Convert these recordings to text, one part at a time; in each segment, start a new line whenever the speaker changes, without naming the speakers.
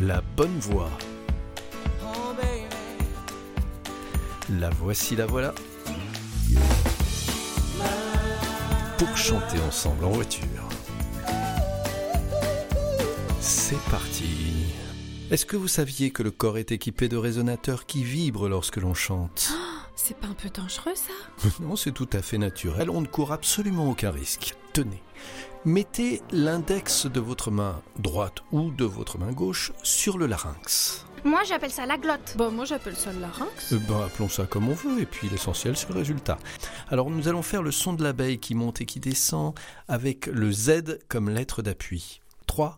La bonne voix. La voici, la voilà. Pour chanter ensemble en voiture. C'est parti. Est-ce que vous saviez que le corps est équipé de résonateurs qui vibrent lorsque l'on chante?
C'est pas un peu dangereux ça?
Non, c'est tout à fait naturel, on ne court absolument aucun risque. Tenez, mettez l'index de votre main droite ou de votre main gauche sur le larynx.
Moi, j'appelle ça la glotte.
Bon, moi j'appelle ça le larynx.
Eh ben, appelons ça comme on veut, et puis l'essentiel, c'est le résultat. Alors, nous allons faire le son de l'abeille qui monte et qui descend avec le Z comme lettre d'appui. 3,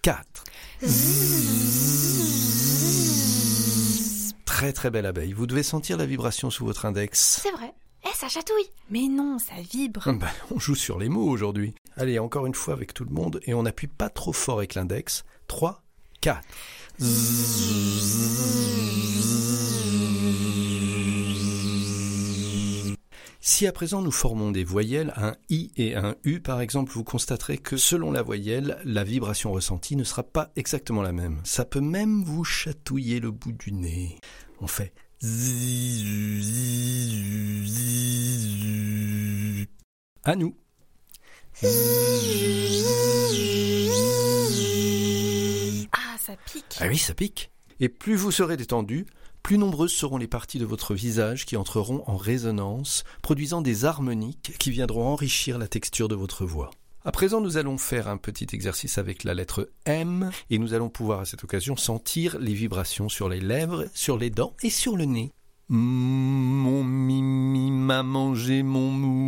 4. Très très belle abeille. Vous devez sentir la vibration sous votre index.
C'est vrai. Ça chatouille.
Mais non, ça vibre.
Ben, on joue sur les mots aujourd'hui. Allez, encore une fois avec tout le monde, et on n'appuie pas trop fort avec l'index. 3, 4. Si à présent nous formons des voyelles, un I et un U par exemple, vous constaterez que selon la voyelle, la vibration ressentie ne sera pas exactement la même. Ça peut même vous chatouiller le bout du nez. On fait à nous.
Ah, ça pique.
Ah oui, ça pique. Et plus vous serez détendu, plus nombreuses seront les parties de votre visage qui entreront en résonance, produisant des harmoniques qui viendront enrichir la texture de votre voix. À présent, nous allons faire un petit exercice avec la lettre M et nous allons pouvoir à cette occasion sentir les vibrations sur les lèvres, sur les dents et sur le nez. Mon mimi m'a mangé mon mou.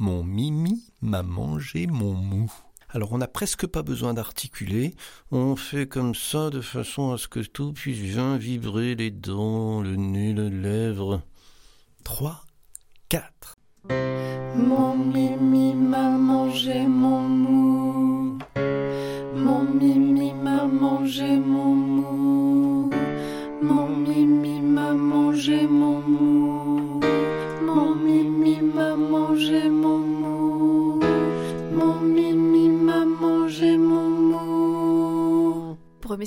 Mon mimi m'a mangé mon mou. Alors on n'a presque pas besoin d'articuler, on fait comme ça de façon à ce que tout puisse bien vibrer les dents, le nez, les lèvres. 3, 4.
Mon mimi m'a mangé mon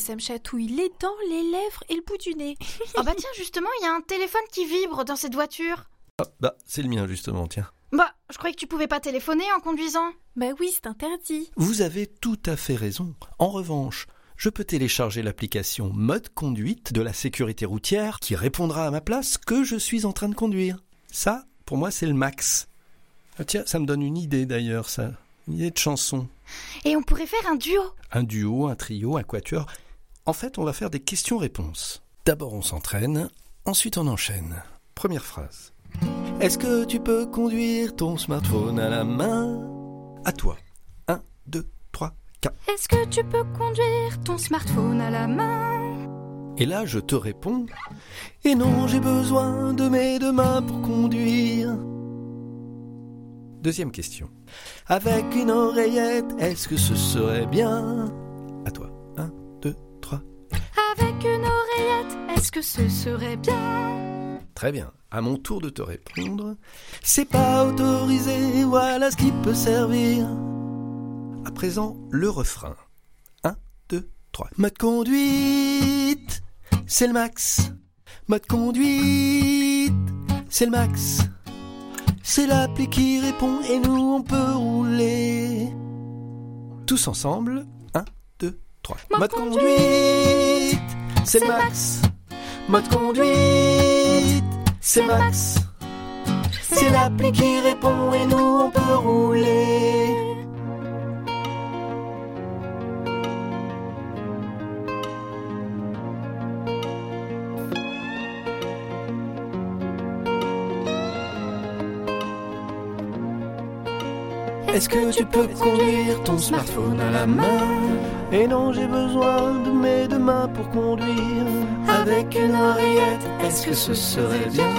ça me chatouille les dents, les lèvres et le bout du nez.
Ah bah tiens, justement, il y a un téléphone qui vibre dans cette voiture.
Ah, bah c'est le mien justement, tiens.
Bah, je croyais que tu pouvais pas téléphoner en conduisant.
bah oui, c'est interdit.
Vous avez tout à fait raison. En revanche, je peux télécharger l'application Mode Conduite de la sécurité routière qui répondra à ma place que je suis en train de conduire. Ça, pour moi, c'est le max. Ah, tiens, ça me donne une idée d'ailleurs, ça. Une idée de chanson.
Et on pourrait faire un duo.
Un duo, un trio, un quatuor. En fait, on va faire des questions-réponses. D'abord, on s'entraîne, ensuite, on enchaîne. Première phrase. Est-ce que tu peux conduire ton smartphone à la main? À toi. 1, 2, 3, 4.
Est-ce que tu peux conduire ton smartphone à la main?
Et là, je te réponds Et non, j'ai besoin de mes deux mains pour conduire. Deuxième question. Avec une oreillette, est-ce que ce serait bien?
Avec une oreillette, est-ce que ce serait bien?
Très bien. À mon tour de te répondre. C'est pas autorisé, voilà ce qui peut servir. À présent, le refrain. 1, 2, 3. Mode conduite, c'est le max. Mode conduite, c'est le max. C'est l'appli qui répond et nous on peut rouler. Tous ensemble. 1, 2, 3.
Mode
conduite, c'est max. Mode conduite, c'est max. C'est l'appli qui répond et nous on peut rouler. Est-ce que tu peux conduire ton smartphone à la main? Et non, j'ai besoin de mes deux mains pour conduire. Avec une oreillette, est-ce que ce serait bien?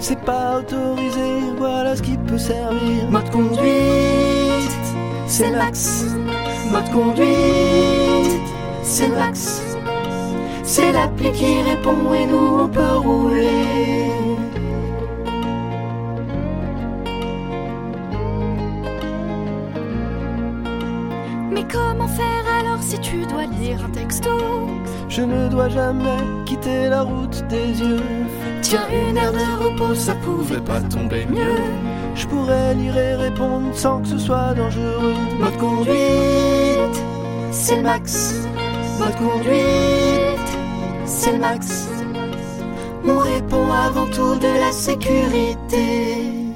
C'est pas autorisé, voilà ce qui peut servir. Mode conduite, c'est max. Mode conduite, c'est max. C'est l'appli qui répond et nous on peut rouler.
Mais comment faire? Alors si tu dois lire un texto,
Je ne dois jamais quitter la route des yeux.
tiens une heure de repos, ça pouvait pas tomber mieux.
Je pourrais lire et répondre sans que ce soit dangereux.
Mode conduite, c'est le max. Mode conduite, c'est le max. On répond avant tout de la sécurité.